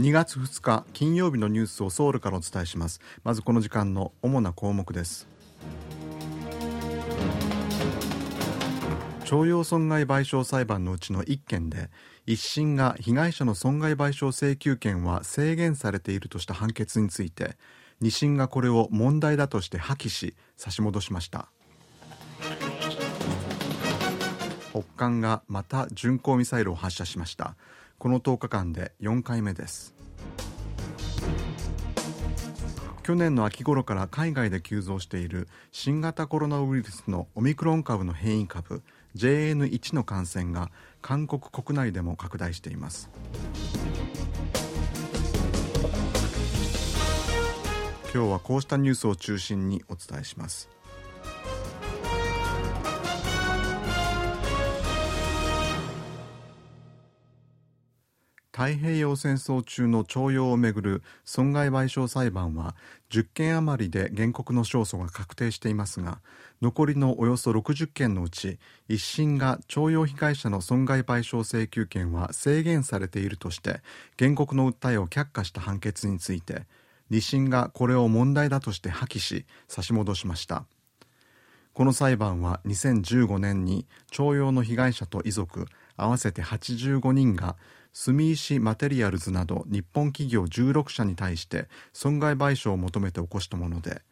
2月2日金曜日のニュースをソウルからお伝えします。まずこの時間の主な項目です。徴用損害賠償裁判のうちの1件で一審が被害者の損害賠償請求権は制限されているとした判決について2審がこれを問題だとして破棄し差し戻しました。北韓がまた巡航ミサイルを発射しました。この10日間で4回目です。去年の秋頃から海外で急増している新型コロナウイルスのオミクロン株の変異株 JN1 の感染が韓国国内でも拡大しています。今日はこうしたニュースを中心にお伝えします。太平洋戦争中の徴用をめぐる損害賠償裁判は10件余りで原告の勝訴が確定していますが残りのおよそ60件のうち一審が徴用被害者の損害賠償請求権は制限されているとして原告の訴えを却下した判決について二審がこれを問題だとして破棄し差し戻しました。この裁判は2015年に徴用の被害者と遺族合わせて85人が住石マテリアルズなど日本企業16社に対して損害賠償を求めて起こしたもので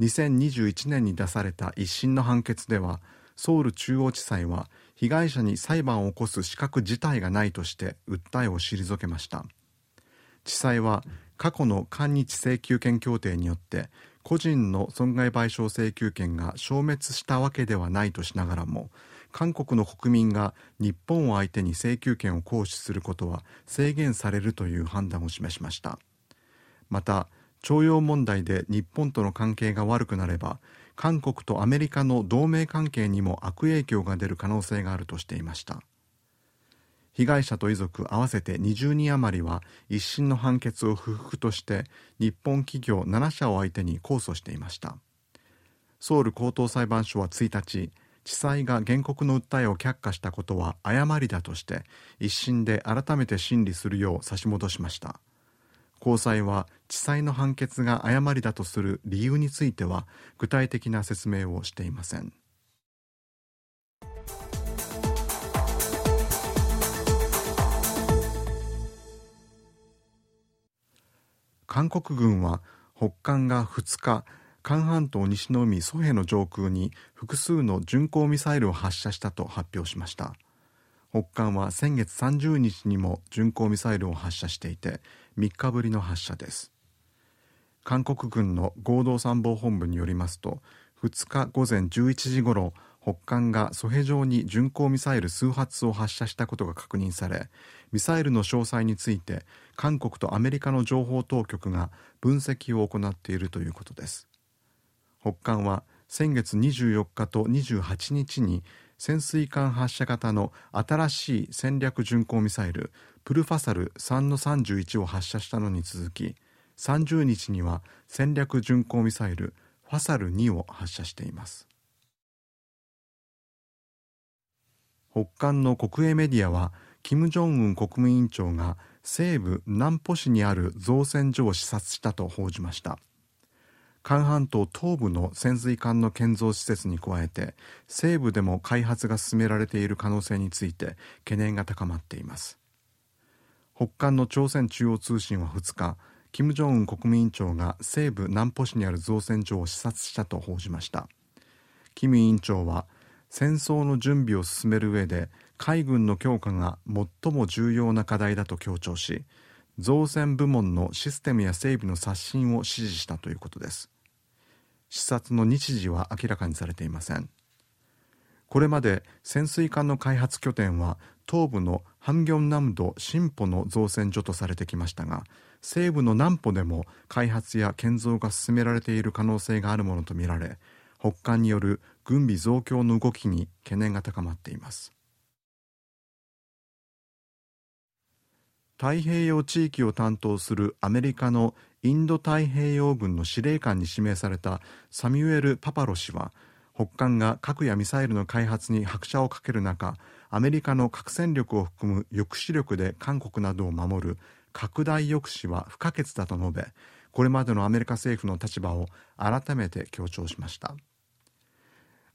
2021年に出された一審の判決ではソウル中央地裁は被害者に裁判を起こす資格自体がないとして訴えを退けました。地裁は過去の韓日請求権協定によって個人の損害賠償請求権が消滅したわけではないとしながらも韓国の国民が日本を相手に請求権を行使することは制限されるという判断を示しました。また徴用問題で日本との関係が悪くなれば韓国とアメリカの同盟関係にも悪影響が出る可能性があるとしていました。被害者と遺族合わせて20人余りは一審の判決を不服として日本企業7社を相手に控訴していました。ソウル高等裁判所は1日地裁が原告の訴えを却下したことは誤りだとして一審で改めて審理するよう差し戻しました。高裁は地裁の判決が誤りだとする理由については具体的な説明をしていません。韓国軍は北韓が2日韓半島西の海ソヘの上空に複数の巡航ミサイルを発射したと発表しました。北韓は先月30日にも巡航ミサイルを発射していて3日ぶりの発射です。韓国軍の合同参謀本部によりますと2日午前11時ごろ北韓がソヘ上に巡航ミサイル数発を発射したことが確認されミサイルの詳細について韓国とアメリカの情報当局が分析を行っているということです。北韓は先月24日と28日に潜水艦発射型の新しい戦略巡航ミサイルプルファサル3の31を発射したのに続き30日には戦略巡航ミサイルファサル2を発射しています。北韓の国営メディアは金正恩国務委員長が西部南浦市にある造船所を視察したと報じました。韓半島東部の潜水艦の建造施設に加えて西部でも開発が進められている可能性について懸念が高まっています。北韓の朝鮮中央通信は2日金正恩国務委員長が西部南浦市にある造船所を視察したと報じました。金委員長は戦争の準備を進める上で海軍の強化が最も重要な課題だと強調し造船部門のシステムや整備の刷新を指示したということです。視察の日時は明らかにされていません。これまで潜水艦の開発拠点は東部のハンギョン南道新浦の造船所とされてきましたが西部の南浦でも開発や建造が進められている可能性があるものとみられ北韓による軍備増強の動きに懸念が高まっています。太平洋地域を担当するアメリカのインド太平洋軍の司令官に指名されたサミュエル・パパロ氏は北韓が核やミサイルの開発に拍車をかける中アメリカの核戦力を含む抑止力で韓国などを守る拡大抑止は不可欠だと述べこれまでのアメリカ政府の立場を改めて強調しました。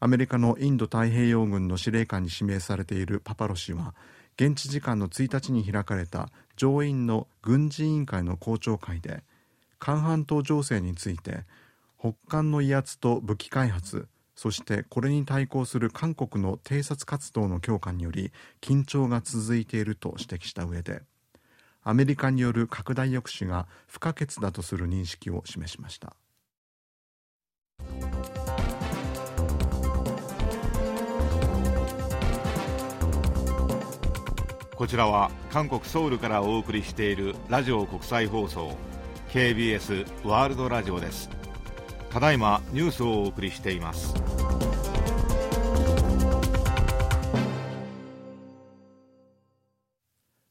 アメリカのインド太平洋軍の司令官に指名されているパパロ氏は現地時間の1日に開かれた上院の軍事委員会の公聴会で韓半島情勢について北韓の威圧と武器開発そしてこれに対抗する韓国の偵察活動の強化により緊張が続いていると指摘した上でアメリカによる拡大抑止が不可欠だとする認識を示しました。こちらは韓国ソウルからお送りしているラジオ国際放送。KBS ワールドラジオです。ただいまニュースをお送りしています。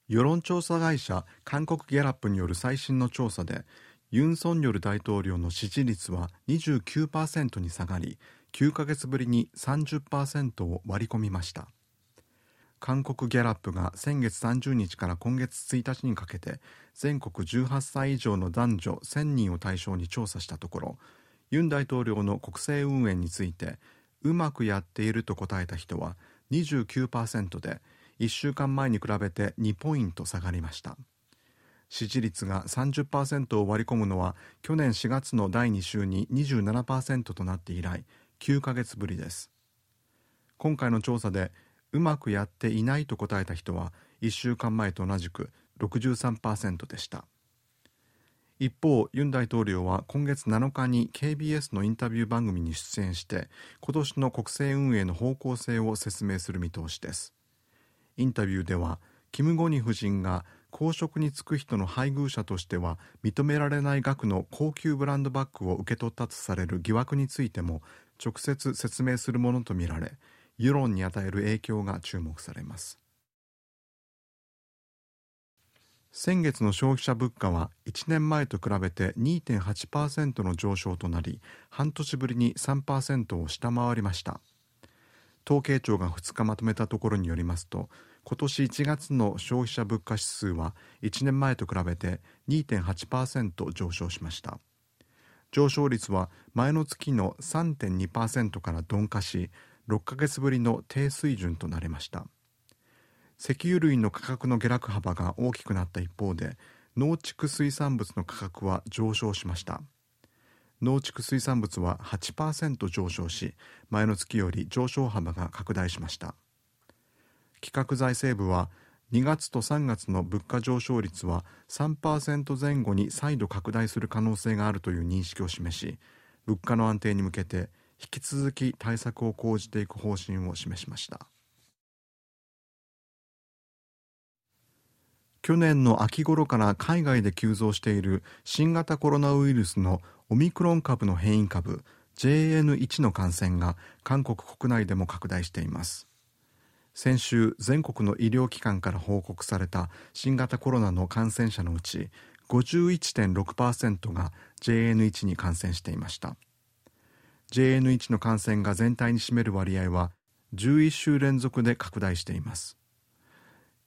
世論調査会社韓国ギャラップによる最新の調査でユン・ソンニョル大統領の支持率は29%に下がり9ヶ月ぶりに30%を割り込みました。韓国ギャラップが先月30日から今月1日にかけて全国18歳以上の男女1000人を対象に調査したところユン大統領の国政運営についてうまくやっていると答えた人は29%で1週間前に比べて2ポイント下がりました。支持率が30%を割り込むのは去年4月の第2週に27%となって以来9ヶ月ぶりです。今回の調査でうまくやっていないと答えた人は1週間前と同じく63%でした。一方ユン大統領は今月7日に KBS のインタビュー番組に出演して今年の国政運営の方向性を説明する見通しです。インタビューではキム・ゴニ夫人が公職に就く人の配偶者としては認められない額の高級ブランドバッグを受け取ったとされる疑惑についても直接説明するものとみられ世論に与える影響が注目されます。先月の消費者物価は1年前と比べて2.8%の上昇となり半年ぶりに3%を下回りました。統計庁が2日まとめたところによりますと今年1月の消費者物価指数は1年前と比べて2.8%上昇しました。上昇率は前の月の3.2%から鈍化し6ヶ月ぶりの低水準となりました。石油類の価格の下落幅が大きくなった一方で農畜水産物の価格は上昇しました。農畜水産物は8%上昇し前の月より上昇幅が拡大しました。企画財政部は2月と3月の物価上昇率は3%前後に再度拡大する可能性があるという認識を示し物価の安定に向けて引き続き対策を講じていく方針を示しました。去年の秋頃から海外で急増している新型コロナウイルスのオミクロン株の変異株 JN1 の感染が韓国国内でも拡大しています。先週全国の医療機関から報告された新型コロナの感染者のうち51.6%が JN1 に感染していました。JN1 の感染が全体に占める割合は11週連続で拡大しています。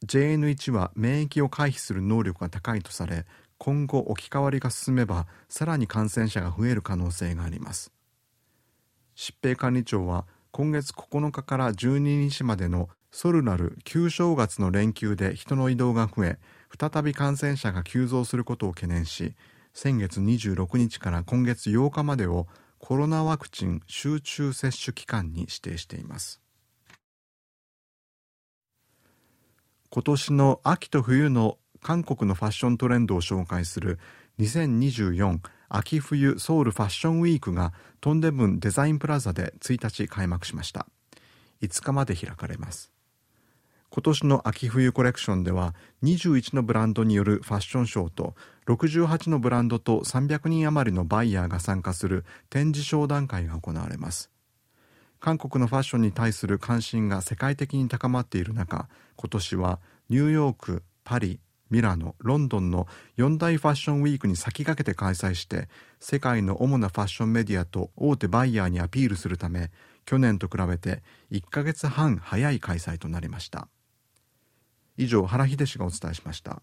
JN1 は免疫を回避する能力が高いとされ今後置き換わりが進めばさらに感染者が増える可能性があります。疾病管理庁は今月9日から12日までのソルナル旧正月の連休で人の移動が増え再び感染者が急増することを懸念し先月26日から今月8日までをコロナワクチン集中接種期間に指定しています。今年の秋と冬の韓国のファッショントレンドを紹介する2024秋冬ソウルファッションウィークがトンデムンデザインプラザで1日開幕しました。5日まで開かれます。今年の秋冬コレクションでは21のブランドによるファッションショーと68のブランドと300人余りのバイヤーが参加する展示商談会が行われます。韓国のファッションに対する関心が世界的に高まっている中今年はニューヨークパリミラノロンドンの4大ファッションウィークに先駆けて開催して世界の主なファッションメディアと大手バイヤーにアピールするため去年と比べて1ヶ月半早い開催となりました。以上原秀氏がお伝えしました。